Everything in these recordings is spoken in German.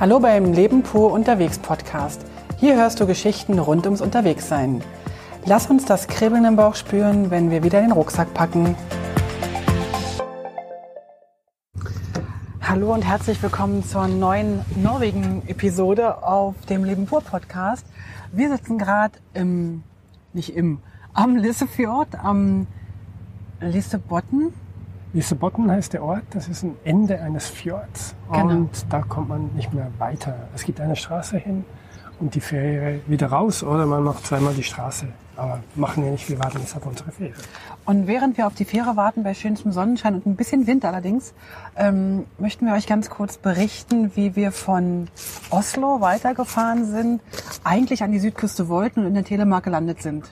Hallo beim Leben pur unterwegs Podcast. Hier hörst du Geschichten rund ums Unterwegssein. Lass uns das Kribbeln im Bauch spüren, wenn wir wieder den Rucksack packen. Hallo und herzlich willkommen zur neuen Norwegen-Episode auf dem Leben pur Podcast. Wir sitzen gerade im, nicht im, am Lissefjord, am Lissebotten. Lissabon heißt der Ort, das ist ein Ende eines Fjords Genau. und da kommt man nicht mehr weiter. Es gibt eine Straße hin und die Fähre wieder raus oder man macht zweimal die Straße. Aber machen wir nicht, wir warten jetzt auf unsere Fähre. Und während wir auf die Fähre warten, bei schönstem Sonnenschein und ein bisschen Wind allerdings, ähm, möchten wir euch ganz kurz berichten, wie wir von Oslo weitergefahren sind, eigentlich an die Südküste wollten und in der Telemark gelandet sind.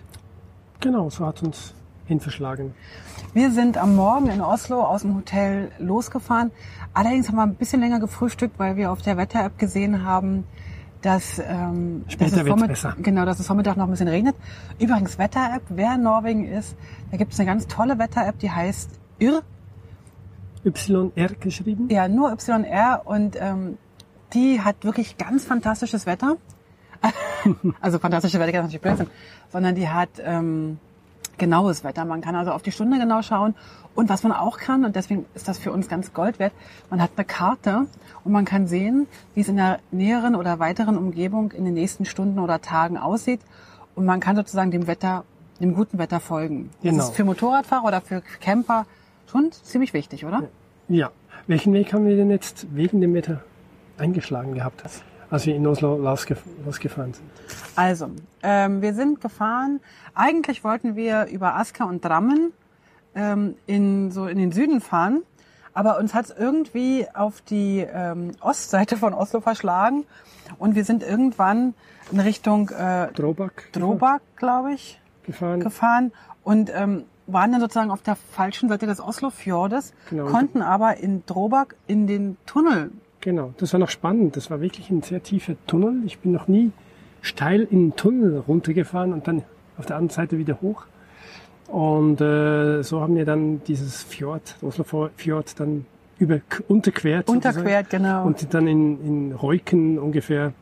Genau, so hat uns hinverschlagen. Wir sind am Morgen in Oslo aus dem Hotel losgefahren. Allerdings haben wir ein bisschen länger gefrühstückt, weil wir auf der Wetter-App gesehen haben, dass, ähm, Später dass, es Vormitt- besser. Genau, dass es Vormittag noch ein bisschen regnet. Übrigens, Wetter-App, wer in Norwegen ist, da gibt es eine ganz tolle Wetter-App, die heißt IR. YR geschrieben. Ja, nur YR und ähm, die hat wirklich ganz fantastisches Wetter. also fantastische Wetter kann natürlich Blödsinn, sondern die hat ähm, genaues Wetter. Man kann also auf die Stunde genau schauen. Und was man auch kann, und deswegen ist das für uns ganz Gold wert, man hat eine Karte und man kann sehen, wie es in der näheren oder weiteren Umgebung in den nächsten Stunden oder Tagen aussieht. Und man kann sozusagen dem Wetter, dem guten Wetter folgen. Genau. Das ist für Motorradfahrer oder für Camper schon ziemlich wichtig, oder? Ja. Welchen Weg haben wir denn jetzt wegen dem Wetter eingeschlagen gehabt, als wir in Oslo losgefahren sind? Also, ähm, wir sind gefahren. Eigentlich wollten wir über Asker und Drammen ähm, in so in den Süden fahren, aber uns hat es irgendwie auf die ähm, Ostseite von Oslo verschlagen und wir sind irgendwann in Richtung äh, Drobak Drobak, glaube ich, gefahren. gefahren und ähm, waren dann sozusagen auf der falschen Seite des Oslofjordes, Genau. konnten aber in Drobak in den Tunnel Genau, das war noch spannend. Das war wirklich ein sehr tiefer Tunnel. Ich bin noch nie steil in den Tunnel runtergefahren und dann auf der anderen Seite wieder hoch. Und äh, so haben wir dann dieses Fjord, Oslo Fjord, dann über unterquert. sozusagen. unterquert, genau. Und sind dann in, in Reuken ungefähr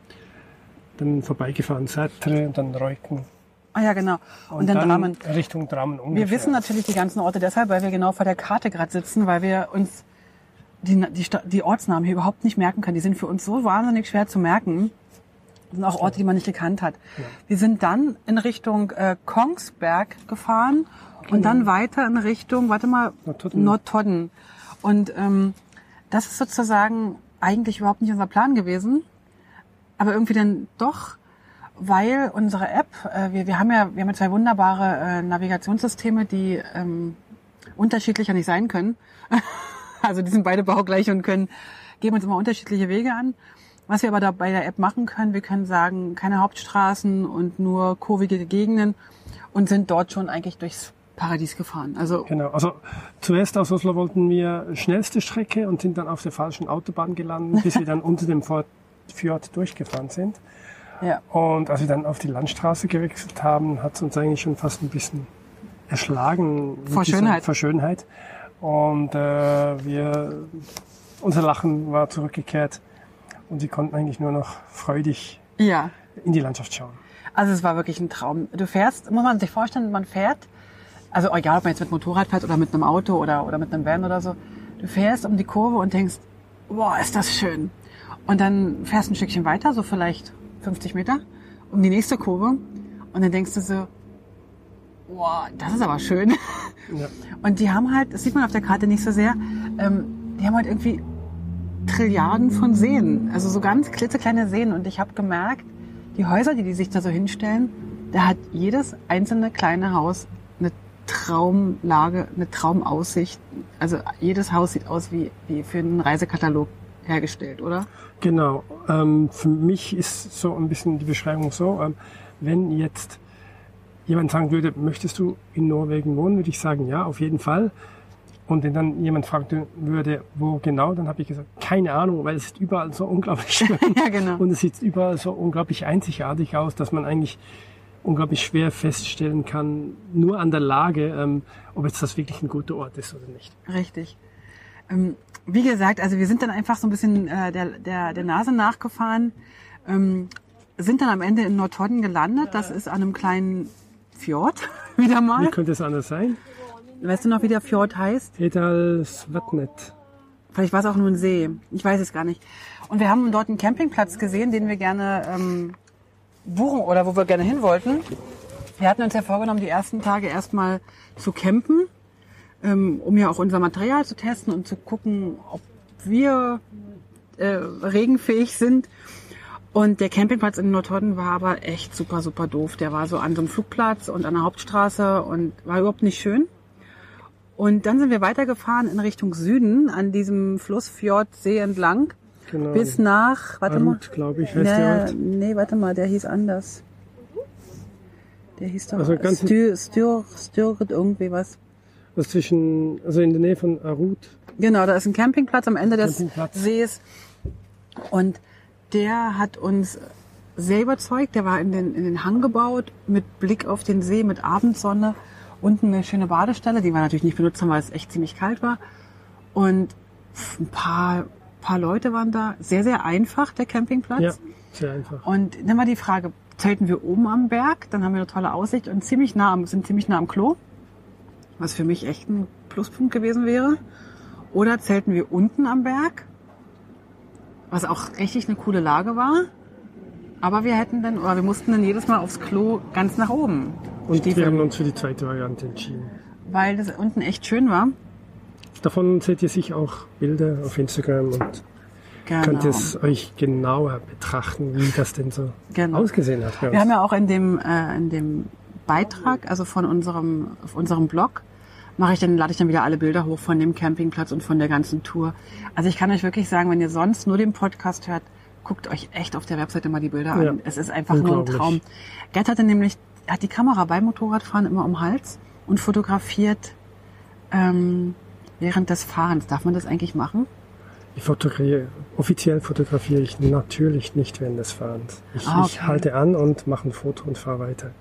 dann vorbeigefahren. Sätre und dann Reuken. ah ja, genau. Und, dann Drammen. Richtung Drammen ungefähr. Wir wissen natürlich die ganzen Orte deshalb, weil wir genau vor der Karte gerade sitzen, weil wir uns die, die, die Ortsnamen hier überhaupt nicht merken können. Die sind für uns so wahnsinnig schwer zu merken. Das sind auch Orte, die man nicht gekannt hat. Wir sind dann in Richtung äh, Kongsberg gefahren und dann weiter in Richtung, warte mal, Nordtodden. Nordtodden. Und ähm, das ist sozusagen eigentlich überhaupt nicht unser Plan gewesen, aber irgendwie dann doch, weil unsere App, äh, wir, wir haben ja, wir haben ja zwei wunderbare äh, Navigationssysteme, die ähm, unterschiedlicher nicht sein können. also die sind beide baugleich und können geben uns immer unterschiedliche Wege an. Was wir aber da bei der App machen können, wir können sagen, keine Hauptstraßen und nur kurvige Gegenden und sind dort schon eigentlich durchs Paradies gefahren. Also Genau, also zuerst aus Oslo wollten wir schnellste Strecke und sind dann auf der falschen Autobahn gelandet, bis wir dann unter dem Fjord- durchgefahren sind. ja, Und als wir dann auf die Landstraße gewechselt haben, hat es uns eigentlich schon fast ein bisschen erschlagen. Vor Schönheit. Vor Schönheit. Und äh, wir, unser Lachen war zurückgekehrt und wir konnten eigentlich nur noch freudig ja. in die Landschaft schauen. Also es war wirklich ein Traum. Du fährst, muss man sich vorstellen, man fährt, also egal ob man jetzt mit Motorrad fährt oder mit einem Auto oder, oder mit einem Van oder so, du fährst um die Kurve und denkst, boah, ist das schön. Und dann fährst du ein Stückchen weiter, so vielleicht 50 Meter, um die nächste Kurve und dann denkst du so, boah, das ist aber schön. Ja. Und die haben halt, das sieht man auf der Karte nicht so sehr, ähm, die haben halt irgendwie Trilliarden von Seen, also so ganz klitzekleine Seen. Und ich habe gemerkt, die Häuser, die die sich da so hinstellen, da hat jedes einzelne kleine Haus eine Traumlage, eine Traumaussicht. Also jedes Haus sieht aus wie, wie für einen Reisekatalog hergestellt, oder? Genau. Ähm, für mich ist so ein bisschen die Beschreibung so, ähm, wenn jetzt jemand sagen würde, möchtest du in Norwegen wohnen, würde ich sagen, ja, auf jeden Fall. Und wenn dann jemand fragen würde, wo genau, dann habe ich gesagt, keine Ahnung, weil es ist überall so unglaublich schön. Ja, genau. Und es sieht überall so unglaublich einzigartig aus, dass man eigentlich unglaublich schwer feststellen kann, nur an der Lage, ähm, ob jetzt das wirklich ein guter Ort ist oder nicht. Richtig. Ähm, wie gesagt, also wir sind dann einfach so ein bisschen äh, der, der, der Nase nachgefahren, ähm, sind dann am Ende in Nordhorn gelandet. Das ist an einem kleinen Fjord, wieder mal. Wie könnte es anders sein? Weißt du noch, wie der Fjord heißt? Edal Svatnet. Vielleicht war es auch nur ein See. Ich weiß es gar nicht. Und wir haben dort einen Campingplatz gesehen, den wir gerne ähm, buchen oder wo wir gerne hin wollten. Wir hatten uns ja vorgenommen, die ersten Tage erstmal zu campen, ähm, um ja auch unser Material zu testen und zu gucken, ob wir äh, regenfähig sind. Und der Campingplatz in Nordhorn war aber echt super, super doof. Der war so an so einem Flugplatz und an der Hauptstraße und war überhaupt nicht schön. Und dann sind wir weitergefahren in Richtung Süden an diesem Flussfjordsee entlang Genau. bis nach, warte mal. Arut, glaube ich, heißt der Nee, Ort. nee, warte mal, der hieß anders. Der hieß doch Also ganz- Stür, Stür, Stürget irgendwie was. Also zwischen, also in der Nähe von Arut. Genau, da ist ein Campingplatz am Ende des. Sees. Und der hat uns sehr überzeugt. Der war in den, in den Hang gebaut, mit Blick auf den See, mit Abendsonne. Unten eine schöne Badestelle, die wir natürlich nicht benutzt haben, weil es echt ziemlich kalt war. Und ein paar, paar Leute waren da. Sehr, sehr einfach, der Campingplatz. Ja, sehr einfach. Und dann war die Frage, zelten wir oben am Berg, dann haben wir eine tolle Aussicht und ziemlich nah sind ziemlich nah am Klo, was für mich echt ein Pluspunkt gewesen wäre. Oder zelten wir unten am Berg, was auch richtig eine coole Lage war. Aber wir hätten dann, oder wir mussten dann jedes Mal aufs Klo ganz nach oben. Und stiefeln, wir haben uns für die zweite Variante entschieden. weil das unten echt schön war. Davon seht ihr sicher auch Bilder auf Instagram und Genau. könnt es euch genauer betrachten, wie das denn so Genau. ausgesehen hat. Wir haben ja auch in dem, äh, in dem Beitrag, also von unserem, auf unserem Blog, mache ich dann, lade ich dann wieder alle Bilder hoch von dem Campingplatz und von der ganzen Tour. Also ich kann euch wirklich sagen, wenn ihr sonst nur den Podcast hört, guckt euch echt auf der Webseite mal die Bilder an. Ja. Es ist einfach nur ein. Traum. Gerd hatte nämlich, hat die Kamera beim Motorradfahren immer um Hals und fotografiert ähm, während des Fahrens. Darf man das eigentlich machen? Ich fotografiere, offiziell fotografiere ich natürlich nicht während des Fahrens. Ich, Ah, ich okay. halte an und mache ein Foto und fahre weiter.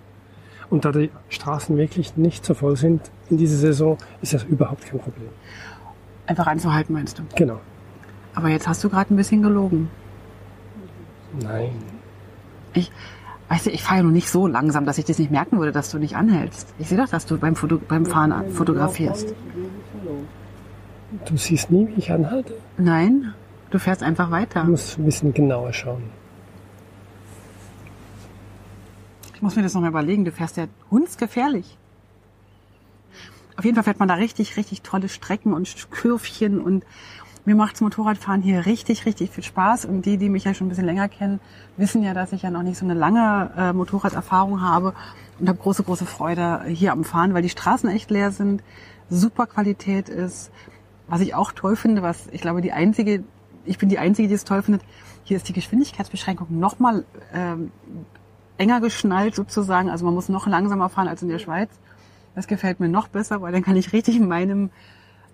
Und da die Straßen wirklich nicht so voll sind in dieser Saison, ist das überhaupt kein Problem. Einfach anzuhalten, meinst du? Genau. Aber jetzt hast du gerade ein bisschen gelogen. Nein. Ich, weißt du, ich fahre ja noch nicht so langsam, dass ich das nicht merken würde, dass du nicht anhältst. Ich sehe doch, dass du beim, Foto, beim Fahren fotografierst. Du siehst nie, wie ich anhalte. Nein, du fährst einfach weiter. Du musst ein bisschen genauer schauen. Ich muss mir das noch mal überlegen. Du fährst ja hundsgefährlich. Auf jeden Fall fährt man da richtig, richtig tolle Strecken und Kürfchen und mir macht's Motorradfahren hier richtig, richtig viel Spaß. Und die, die mich ja schon ein bisschen länger kennen, wissen ja, dass ich ja noch nicht so eine lange äh, Motorraderfahrung habe und habe große, große Freude hier am Fahren, weil die Straßen echt leer sind, super Qualität ist. Was ich auch toll finde, was ich glaube, die einzige, ich bin die einzige, die es toll findet, hier ist die Geschwindigkeitsbeschränkung nochmal ähm, enger geschnallt sozusagen. Also man muss noch langsamer fahren als in der Schweiz. Das gefällt mir noch besser, weil dann kann ich richtig meinem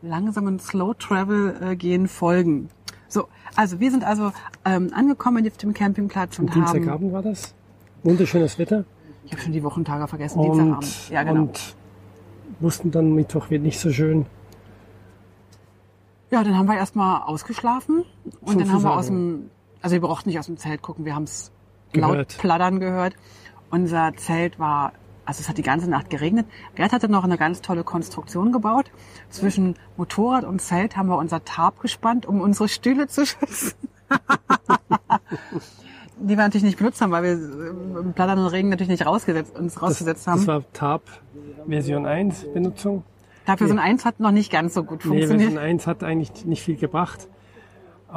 langsamen Slow Travel äh, gehen folgen. So, also wir sind also ähm, angekommen auf dem Campingplatz und Und haben. Dienstagabend war das. Wunderschönes Wetter. Ich habe schon die Wochentage vergessen. Und, Dienstagabend. Ja, genau. und wussten dann, Mittwoch wird nicht so schön. Ja, dann haben wir erstmal ausgeschlafen und dann haben wir aus dem, also wir brauchten nicht aus dem Zelt gucken, wir haben es laut Gehört. plattern gehört. Unser Zelt war, also es hat die ganze Nacht geregnet. Gerd hatte noch eine ganz tolle Konstruktion gebaut. Zwischen Motorrad und Zelt haben wir unser Tarp gespannt, um unsere Stühle zu schützen. die wir natürlich nicht benutzt haben, weil wir äh, im Plattern und Regen natürlich nicht rausgesetzt, uns rausgesetzt haben. Das war Tab Version 1 Benutzung. Dafür so ein Eins hat noch nicht ganz so gut Nee, funktioniert. Version 1 hat eigentlich nicht viel gebracht.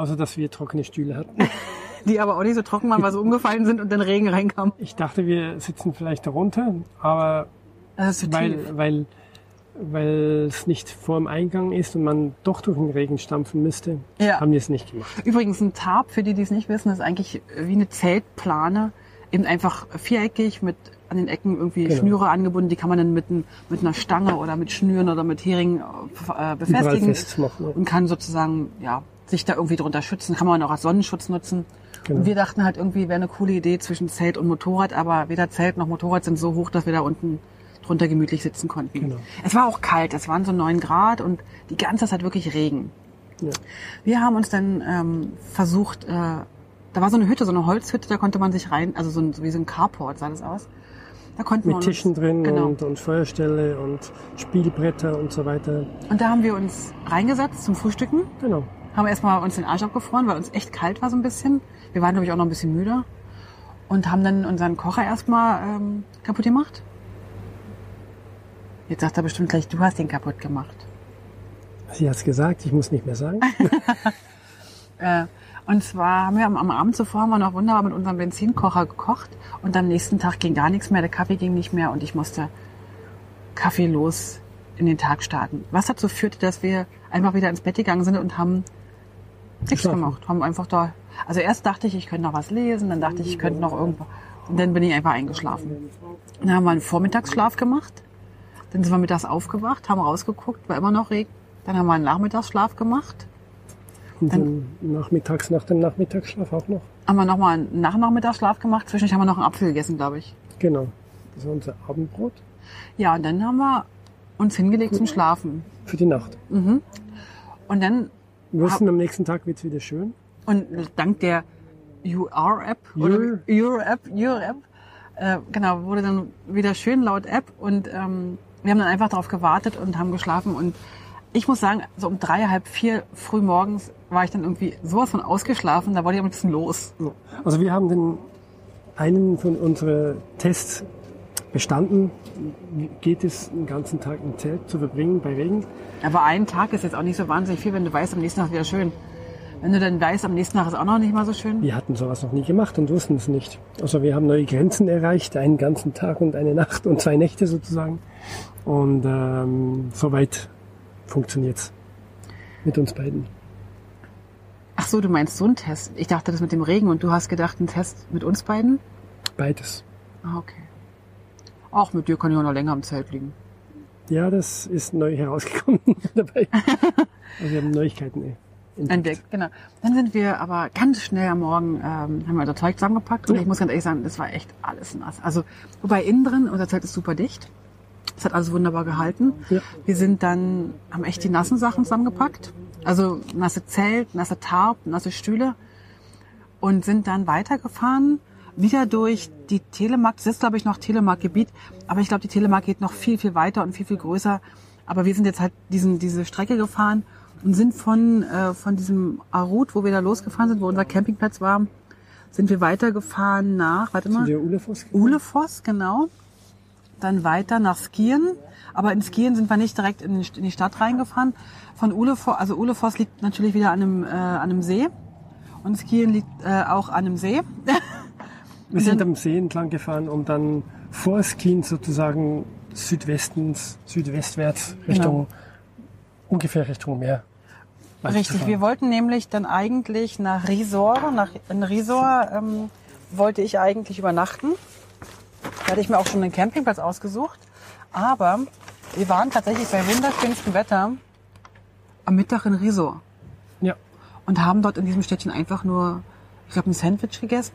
Außer, dass wir trockene Stühle hatten. die aber auch nicht so trocken waren, weil sie umgefallen sind und dann Regen reinkam. Ich dachte, wir sitzen vielleicht darunter, aber tief. weil, weil, weil es nicht vor dem Eingang ist und man doch durch den Regen stampfen müsste, Ja. haben wir es nicht gemacht. Übrigens ein Tarp, für die, die es nicht wissen, ist eigentlich wie eine Zeltplane, eben einfach viereckig mit an den Ecken irgendwie Genau. Schnüre angebunden. Die kann man dann mit, mit einer Stange oder mit Schnüren oder mit Heringen äh, Überall befestigen und kann sozusagen ja sich da irgendwie drunter schützen. Kann man auch als Sonnenschutz nutzen. Genau. Und wir dachten halt irgendwie wäre eine coole Idee zwischen Zelt und Motorrad, aber weder Zelt noch Motorrad sind so hoch, dass wir da unten drunter gemütlich sitzen konnten. Genau. Es war auch kalt, es waren so neun Grad und die ganze Zeit wirklich Regen. Ja. Wir haben uns dann ähm, versucht, äh, da war so eine Hütte, so eine Holzhütte, da konnte man sich rein, also so, ein, so wie so ein Carport sah das aus. Da konnten wir Mit uns, Tischen drin Genau. und, und Feuerstelle und Spielbretter und so weiter. Und da haben wir uns reingesetzt zum Frühstücken, Genau. Haben erstmal uns den Arsch abgefroren, weil uns echt kalt war so ein bisschen. Wir waren, glaube ich, auch noch ein bisschen müde. Und haben dann unseren Kocher erstmal ähm, kaputt gemacht. Jetzt sagt er bestimmt gleich, du hast den kaputt gemacht. Sie hat's gesagt, ich muss nicht mehr sagen. Äh, und zwar haben wir am, am Abend zuvor haben wir noch wunderbar mit unserem Benzinkocher gekocht und am nächsten Tag ging gar nichts mehr, der Kaffee ging nicht mehr und ich musste kaffeelos in den Tag starten. Was dazu führte, dass wir einfach wieder ins Bett gegangen sind und haben nichts gemacht. Haben einfach da. Also erst dachte ich, ich könnte noch was lesen, dann dachte ich, ich könnte noch irgendwo. Und dann bin ich einfach eingeschlafen. Dann haben wir einen Vormittagsschlaf gemacht. Dann sind wir mittags aufgewacht, haben rausgeguckt, war immer noch Regen. Dann haben wir einen Nachmittagsschlaf gemacht. Und dann nachmittags, nach dem Nachmittagsschlaf auch noch. haben wir nochmal einen Nachmittagsschlaf gemacht. Zwischendurch haben wir noch einen Apfel gegessen, glaube ich. Genau. Das war unser Abendbrot Ja, und dann haben wir uns hingelegt zum Schlafen. für die Nacht. Und dann, Wir wussten, am nächsten Tag wird's wieder schön. und dank der UR-App, oder Your. Your-App, Your-App, äh, genau, wurde dann wieder schön laut App und ähm, wir haben dann einfach darauf gewartet und haben geschlafen und ich muss sagen, so um drei, halb vier früh morgens war ich dann irgendwie sowas von ausgeschlafen, da wollte ich ein bisschen los. Also wir haben den einen von unseren Tests bestanden. Geht es den ganzen Tag im Zelt zu verbringen bei Regen? Aber ein Tag ist jetzt auch nicht so wahnsinnig viel, wenn du weißt, am nächsten Tag wieder schön. Wenn du dann weißt, am nächsten Tag ist auch noch nicht mal so schön. Wir hatten sowas noch nie gemacht und wussten es nicht. Also wir haben neue Grenzen erreicht, einen ganzen Tag und eine Nacht und zwei Nächte sozusagen. Und ähm, soweit funktioniert's mit uns beiden. Ach so, du meinst so einen Test. Ich dachte das mit dem Regen und du hast gedacht, ein Test mit uns beiden? Beides. Ah, okay. Auch mit dir kann ich auch noch länger im Zelt liegen. Ja, das ist neu herausgekommen dabei. Also wir haben Neuigkeiten eh, entdeckt. Entdeckt, genau. Dann sind wir aber ganz schnell am Morgen, ähm, haben wir unser Zeug zusammengepackt und Ja. ich muss ganz ehrlich sagen, das war echt alles nass. Also, wobei innen drin, unser Zelt ist super dicht. Es hat alles wunderbar gehalten. Ja. Wir sind dann, haben echt die nassen Sachen zusammengepackt. Also nasse Zelt, nasse Tarp, nasse Stühle und sind dann weitergefahren, wieder durch die Telemark. Das ist, glaube ich, noch Telemark-Gebiet, aber ich glaube, die Telemark geht noch viel, viel weiter und viel, viel größer. Aber wir sind jetzt halt diesen, diese Strecke gefahren und sind von, äh, von diesem Arut, wo wir da losgefahren sind, wo unser Campingplatz war, sind wir weitergefahren nach, warte mal, Ulefoss? Ulefoss, genau. Dann weiter nach Skien. Aber in Skien sind wir nicht direkt in die- in die Stadt reingefahren. Von Ulefoss, also Ulefoss liegt natürlich wieder an einem, äh, an einem See. Und Skien liegt äh, auch an einem See. Wir sind am See entlang gefahren, um dann vor Skien sozusagen südwestens, südwestwärts Richtung, ungefähr Richtung Meer. Richtig, wir wollten nämlich dann eigentlich nach Risor, nach, in Risor ähm, wollte ich eigentlich übernachten. Da hatte ich mir auch schon einen Campingplatz ausgesucht. Aber wir waren tatsächlich bei wunderschönstem Wetter am Mittag in Risor. Ja, und haben dort in diesem Städtchen einfach nur, ich glaube, ein Sandwich gegessen,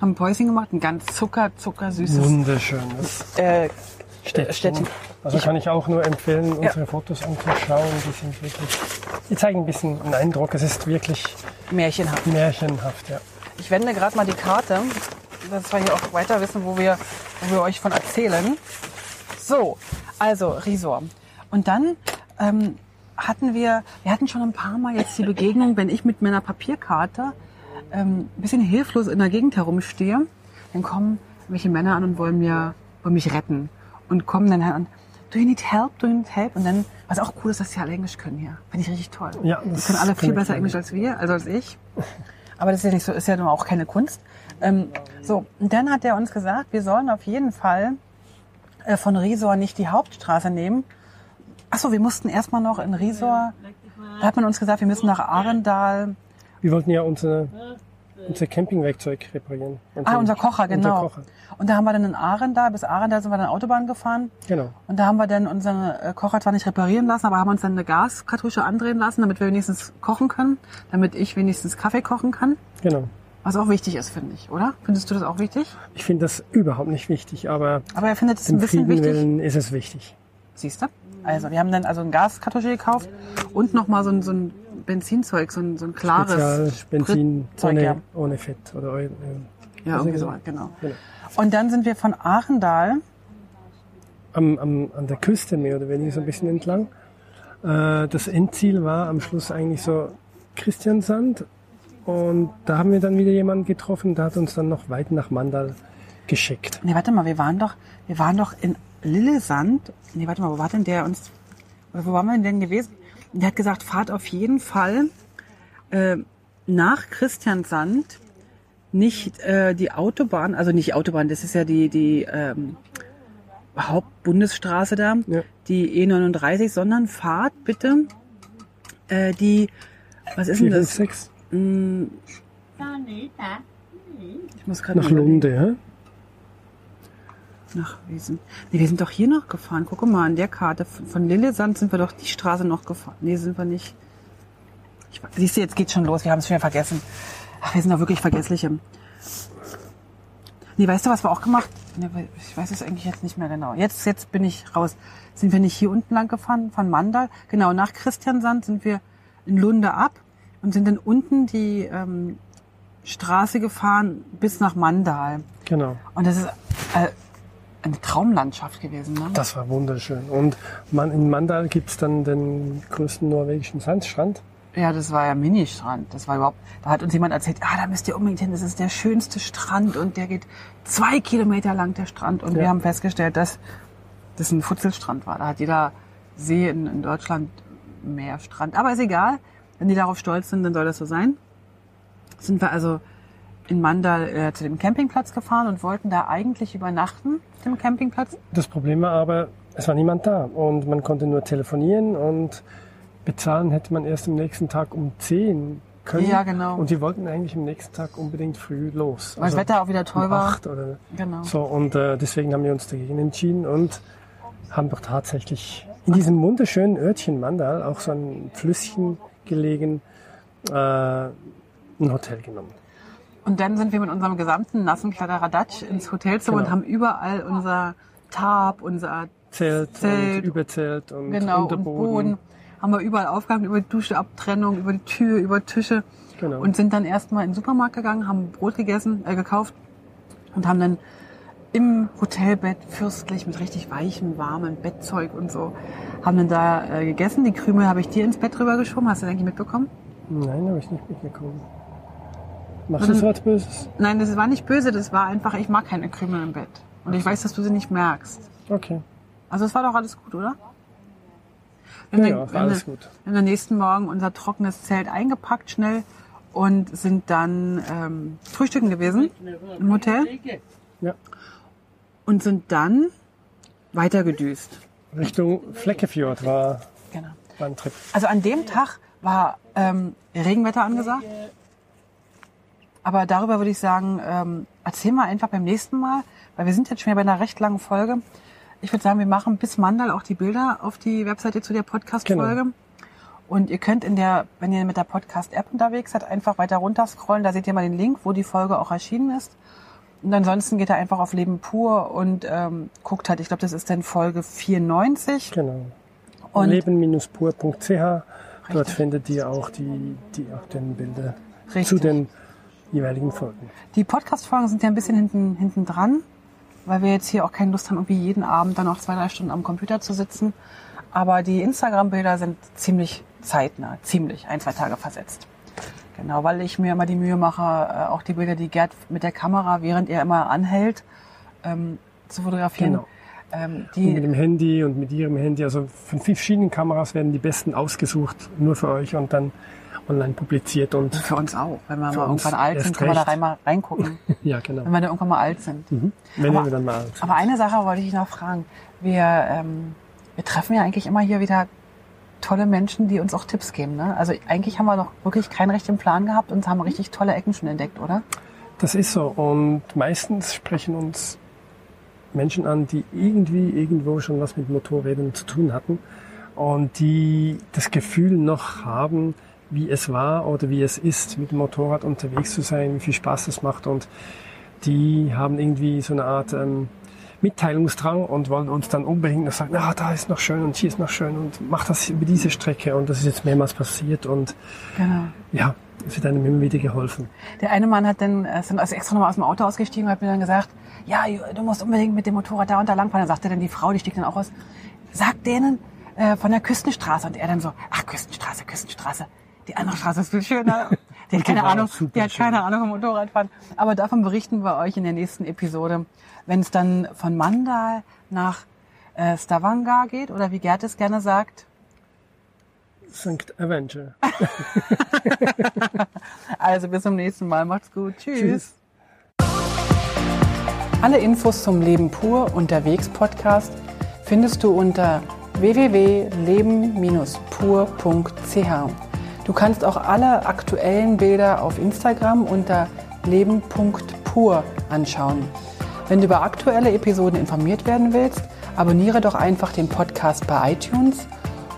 haben Päuschen gemacht, ein ganz zucker, zuckersüßes wunderschönes äh, Städtchen. Städtchen. Also kann ich auch nur empfehlen, unsere Fotos anzuschauen. Die sind wirklich, die zeigen ein bisschen einen Eindruck. Es ist wirklich märchenhaft. märchenhaft, ja. Ich wende gerade mal die Karte, dass wir hier auch weiter wissen, wo wir, wo wir euch von erzählen. So, also Risor. Und dann ähm, hatten wir, wir hatten schon ein paar Mal jetzt die Begegnung, wenn ich mit meiner Papierkarte ähm, ein bisschen hilflos in der Gegend herumstehe, dann kommen welche Männer an und wollen mir, wollen mich retten und kommen dann an, do you need help, do you need help? Und dann, was auch cool ist, dass sie alle Englisch können hier. Finde ich richtig toll. Ja, die das können alle viel besser. Englisch als wir, also als ich. Aber das ist ja nicht so, ist ja nun auch keine Kunst. Ähm, so, und dann hat er uns gesagt, wir sollen auf jeden Fall äh, von Risor nicht die Hauptstraße nehmen. Ach so, wir mussten erstmal noch in Risor, da hat man uns gesagt, wir müssen nach Arendal. Wir wollten ja unser, unser Campingwerkzeug reparieren. Ah, unser Kocher, genau. Unser Kocher. Und da haben wir dann in Arendal, bis Arendal sind wir dann Autobahn gefahren. Genau. Und da haben wir dann unseren äh, Kocher zwar nicht reparieren lassen, aber haben uns dann eine Gaskartusche andrehen lassen, damit wir wenigstens kochen können, damit ich wenigstens Kaffee kochen kann. Genau. Was auch wichtig ist, finde ich, oder? Findest du das auch wichtig? Ich finde das überhaupt nicht wichtig, aber Aber er findet es ein bisschen Frieden wichtig. willen ist es wichtig. Siehst du? Also wir haben dann also eine Gaskartusche gekauft und nochmal so ein, so ein Benzinzeug, so ein, so ein klares Spezial Benzin Spritzeug, ohne, ja. ohne Fett oder Öl. Ja, irgendwie so, genau. genau. Genau. Und dann sind wir von Aachendal, am, am, an der Küste mehr oder weniger so ein bisschen entlang. Äh, das Endziel war am Schluss eigentlich so Christiansand. Und da haben wir dann wieder jemanden getroffen, der hat uns dann noch weit nach Mandal geschickt. nee, warte mal, wir waren doch, wir waren doch in Lillesand. Nee, warte mal, wo war denn der uns, oder wo waren wir denn gewesen? Und der hat gesagt, fahrt auf jeden Fall äh, nach Christiansand nicht äh, die Autobahn, also nicht Autobahn, das ist ja die, die ähm, Hauptbundesstraße da, Ja. die E39, sondern fahrt bitte äh, die, was ist denn 4, 5, das? 6 Hm, ich muss gerade nach. Lunde. Ja? Nach, wir sind, nee, wir sind doch hier noch gefahren. Guck mal, an der Karte von Lillesand sind wir doch die Straße noch gefahren. Nee, sind wir nicht. Ich, siehst du, jetzt geht's schon los. Wir haben es schon wieder vergessen. Ach, wir sind doch wirklich Vergessliche. Nee, weißt du, was wir auch gemacht? Nee, ich weiß es eigentlich jetzt nicht mehr genau. Jetzt, jetzt bin ich raus. Sind wir nicht hier unten lang gefahren, von Mandal? Genau, nach Christiansand sind wir in Lunde ab und sind dann unten die ähm, Straße gefahren bis nach Mandal. Genau. Und das ist äh, eine Traumlandschaft gewesen. Ne? Das war wunderschön. Und man, in Mandal gibt's dann den größten norwegischen Sandstrand. Ja, das war ja Ministrand. Das war überhaupt, da hat uns jemand erzählt, ah, da müsst ihr unbedingt hin, das ist der schönste Strand und der geht zwei Kilometer lang, der Strand. Und wir Ja. haben festgestellt, dass das ein Futzelstrand war. Da hat jeder See in, in Deutschland mehr Strand. Aber ist egal, wenn die darauf stolz sind, dann soll das so sein. Sind wir also in Mandal äh, zu dem Campingplatz gefahren und wollten da eigentlich übernachten, dem Campingplatz. Das Problem war aber, es war niemand da und man konnte nur telefonieren und bezahlen hätte man erst am nächsten Tag um 10 können. Ja, genau. Und die wollten eigentlich am nächsten Tag unbedingt früh los. Weil das Wetter auch wieder toll um war. 8 oder Genau. so. Und äh, deswegen haben wir uns dagegen entschieden und haben doch tatsächlich in diesem wunderschönen Örtchen Mandal, auch so ein Flüsschen gelegen, äh, ein Hotel genommen. Und dann sind wir mit unserem gesamten nassen Kladderadatsch ins Hotelzimmer Genau. und haben überall unser Tarp, unser Zelt, Zelt. und Überzelt und genau und. Boden. Haben wir überall aufgehangen, über die Duscheabtrennung, über die Tür, über Tische. Genau. Und sind dann erstmal in den Supermarkt gegangen, haben Brot gegessen, äh, gekauft und haben dann im Hotelbett fürstlich mit richtig weichem, warmem Bettzeug und so, haben dann da äh, gegessen. Die Krümel habe ich dir ins Bett rübergeschoben. Hast du das eigentlich mitbekommen? Nein, habe ich nicht mitbekommen. Machst du so was Böses? Nein, das war nicht böse, das war einfach, ich mag keine Krümel im Bett. Und ich weiß, dass du sie nicht merkst. Okay. Also es war doch alles gut, oder? Wir Ja, war alles wir- gut. Wir haben am nächsten Morgen unser trockenes Zelt eingepackt, schnell, und sind dann ähm, frühstücken gewesen im Hotel Ja. und sind dann weitergedüst. Richtung Fleckefjord war, Genau. war ein Trip. Also an dem Tag war ähm, Regenwetter angesagt. Aber darüber würde ich sagen, ähm, erzähl mal einfach beim nächsten Mal, weil wir sind jetzt schon wieder bei einer recht langen Folge. Ich würde sagen, wir machen bis Mandal auch die Bilder auf die Webseite zu der Podcast-Folge. Genau. Und ihr könnt in der, wenn ihr mit der Podcast-App unterwegs seid, einfach weiter runter scrollen. Da seht ihr mal den Link, wo die Folge auch erschienen ist. Und ansonsten geht ihr einfach auf Leben pur und ähm, guckt halt, ich glaube, das ist dann Folge 94. Genau. Und- Leben-pur.ch. Dort findet ihr auch die, die aktuellen Bilder Richtig. zu den jeweiligen Folgen. Die Podcast-Folgen sind ja ein bisschen hinten, hinten dran, weil wir jetzt hier auch keine Lust haben, irgendwie jeden Abend dann noch zwei, drei Stunden am Computer zu sitzen. Aber die Instagram-Bilder sind ziemlich zeitnah, ziemlich, ein, zwei Tage versetzt. Genau, weil ich mir immer die Mühe mache, äh, auch die Bilder, die Gerd mit der Kamera, während er immer anhält, ähm, zu fotografieren. Genau. Ähm, Und mit die, dem Handy und mit ihrem Handy. Also von verschiedenen Kameras werden die besten ausgesucht, nur für euch und dann online publiziert. Und für uns auch. Wenn wir mal irgendwann alt sind, können wir da rein, mal reingucken. ja, genau. wenn wir da irgendwann mal alt sind. Mhm. Wenn Aber- wir dann mal alt sind. Aber eine Sache wollte ich noch fragen. Wir, ähm, wir treffen ja eigentlich immer hier wieder tolle Menschen, die uns auch Tipps geben. Ne? Also eigentlich haben wir doch wirklich keinen richtigen Plan gehabt und haben richtig tolle Ecken schon entdeckt, oder? Das ist so. Und meistens sprechen uns Menschen an, die irgendwie irgendwo schon was mit Motorrädern zu tun hatten und die das Gefühl noch haben, wie es war oder wie es ist, mit dem Motorrad unterwegs zu sein, wie viel Spaß es macht. Und die haben irgendwie so eine Art ähm, Mitteilungsdrang und wollen uns dann unbedingt noch sagen, ah, da ist noch schön und hier ist noch schön und mach das über diese Strecke und das ist jetzt mehrmals passiert und Genau. ja, es wird einem immer wieder geholfen. Der eine Mann hat dann, äh, ist dann also extra nochmal aus dem Auto ausgestiegen und hat mir dann gesagt, ja, du musst unbedingt mit dem Motorrad da und da langfahren. Dann sagte dann die Frau, die stieg dann auch aus, sag denen äh, von der Küstenstraße. Und er dann so, ach, Küstenstraße, Küstenstraße. Die andere Straße ist viel schöner. Die hat keine Ahnung, die hat keine Ahnung vom Motorradfahren. Aber davon berichten wir euch in der nächsten Episode, wenn es dann von Mandal nach äh, Stavanger geht oder wie Gerd es gerne sagt. St. Avenger. Also bis zum nächsten Mal. Macht's gut. Tschüss. Alle Infos zum Leben pur unterwegs Podcast findest du unter www.leben-pur.ch. Du kannst auch alle aktuellen Bilder auf Instagram unter leben.pur anschauen. Wenn du über aktuelle Episoden informiert werden willst, abonniere doch einfach den Podcast bei iTunes